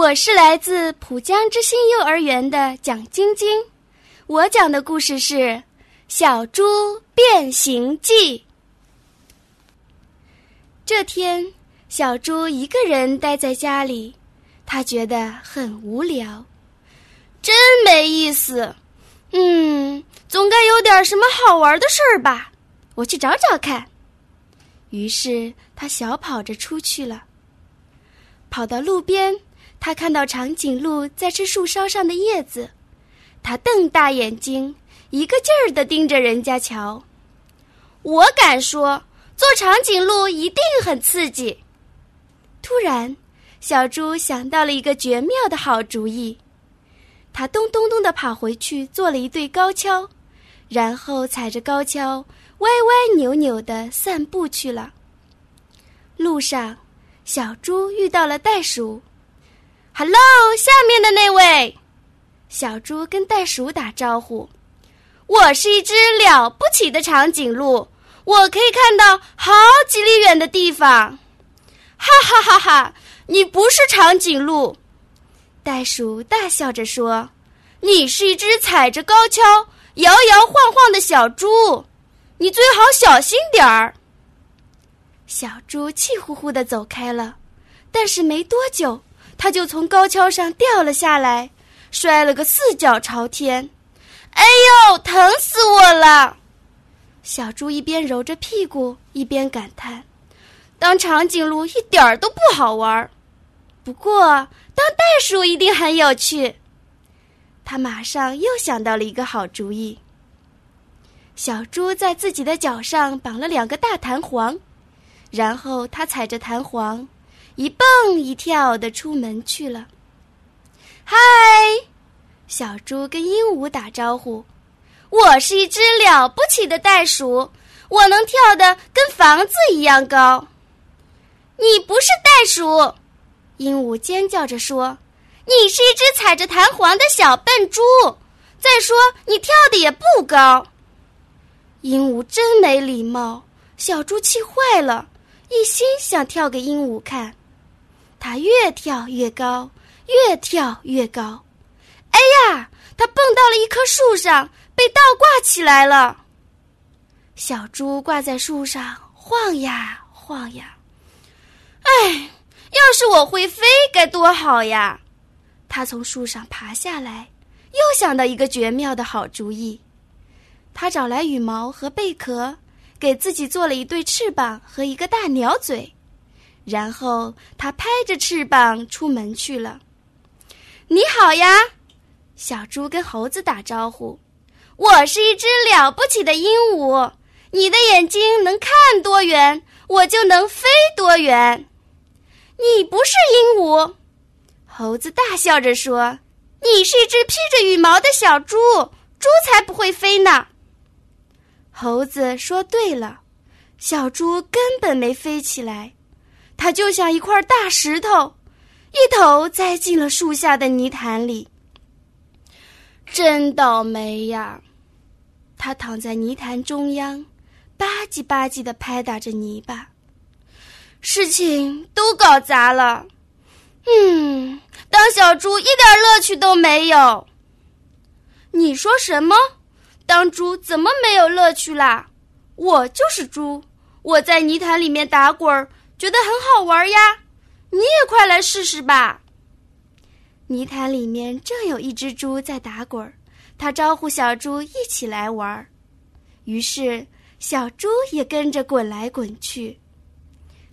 我是来自浦江之星幼儿园的蒋晶晶，我讲的故事是《小猪变形记》。这天，小猪一个人待在家里，他觉得很无聊，真没意思。嗯，总该有点什么好玩的事儿吧？我去找找看。于是他小跑着出去了，跑到路边。他看到长颈鹿在吃树梢上的叶子，他瞪大眼睛，一个劲儿地盯着人家瞧。我敢说，做长颈鹿一定很刺激。突然，小猪想到了一个绝妙的好主意，他咚咚咚地跑回去做了一对高跷，然后踩着高跷歪歪扭扭地散步去了。路上，小猪遇到了袋鼠。Hello，下面的那位，小猪跟袋鼠打招呼。我是一只了不起的长颈鹿，我可以看到好几里远的地方。哈哈哈哈！你不是长颈鹿，袋鼠大笑着说：“你是一只踩着高跷摇摇晃晃的小猪，你最好小心点儿。”小猪气呼呼的走开了，但是没多久。他就从高跷上掉了下来，摔了个四脚朝天。哎呦，疼死我了！小猪一边揉着屁股，一边感叹：“当长颈鹿一点儿都不好玩儿。不过，当袋鼠一定很有趣。”他马上又想到了一个好主意。小猪在自己的脚上绑了两个大弹簧，然后他踩着弹簧。一蹦一跳的出门去了。嗨，小猪跟鹦鹉打招呼：“我是一只了不起的袋鼠，我能跳得跟房子一样高。”你不是袋鼠，鹦鹉尖叫着说：“你是一只踩着弹簧的小笨猪。再说，你跳的也不高。”鹦鹉真没礼貌，小猪气坏了，一心想跳给鹦鹉看。它越跳越高，越跳越高。哎呀，它蹦到了一棵树上，被倒挂起来了。小猪挂在树上晃呀晃呀。哎，要是我会飞该多好呀！它从树上爬下来，又想到一个绝妙的好主意。它找来羽毛和贝壳，给自己做了一对翅膀和一个大鸟嘴。然后他拍着翅膀出门去了。你好呀，小猪跟猴子打招呼。我是一只了不起的鹦鹉，你的眼睛能看多远，我就能飞多远。你不是鹦鹉，猴子大笑着说：“你是一只披着羽毛的小猪，猪才不会飞呢。”猴子说：“对了，小猪根本没飞起来。”它就像一块大石头，一头栽进了树下的泥潭里。真倒霉呀！它躺在泥潭中央，吧唧吧唧的拍打着泥巴，事情都搞砸了。嗯，当小猪一点乐趣都没有。你说什么？当猪怎么没有乐趣啦？我就是猪，我在泥潭里面打滚儿。觉得很好玩呀，你也快来试试吧。泥潭里面正有一只猪在打滚儿，它招呼小猪一起来玩儿。于是小猪也跟着滚来滚去。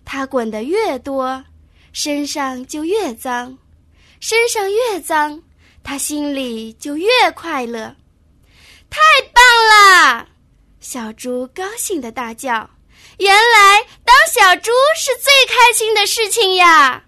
它滚得越多，身上就越脏，身上越脏，它心里就越快乐。太棒了！小猪高兴的大叫。原来当小猪是最开心的事情呀。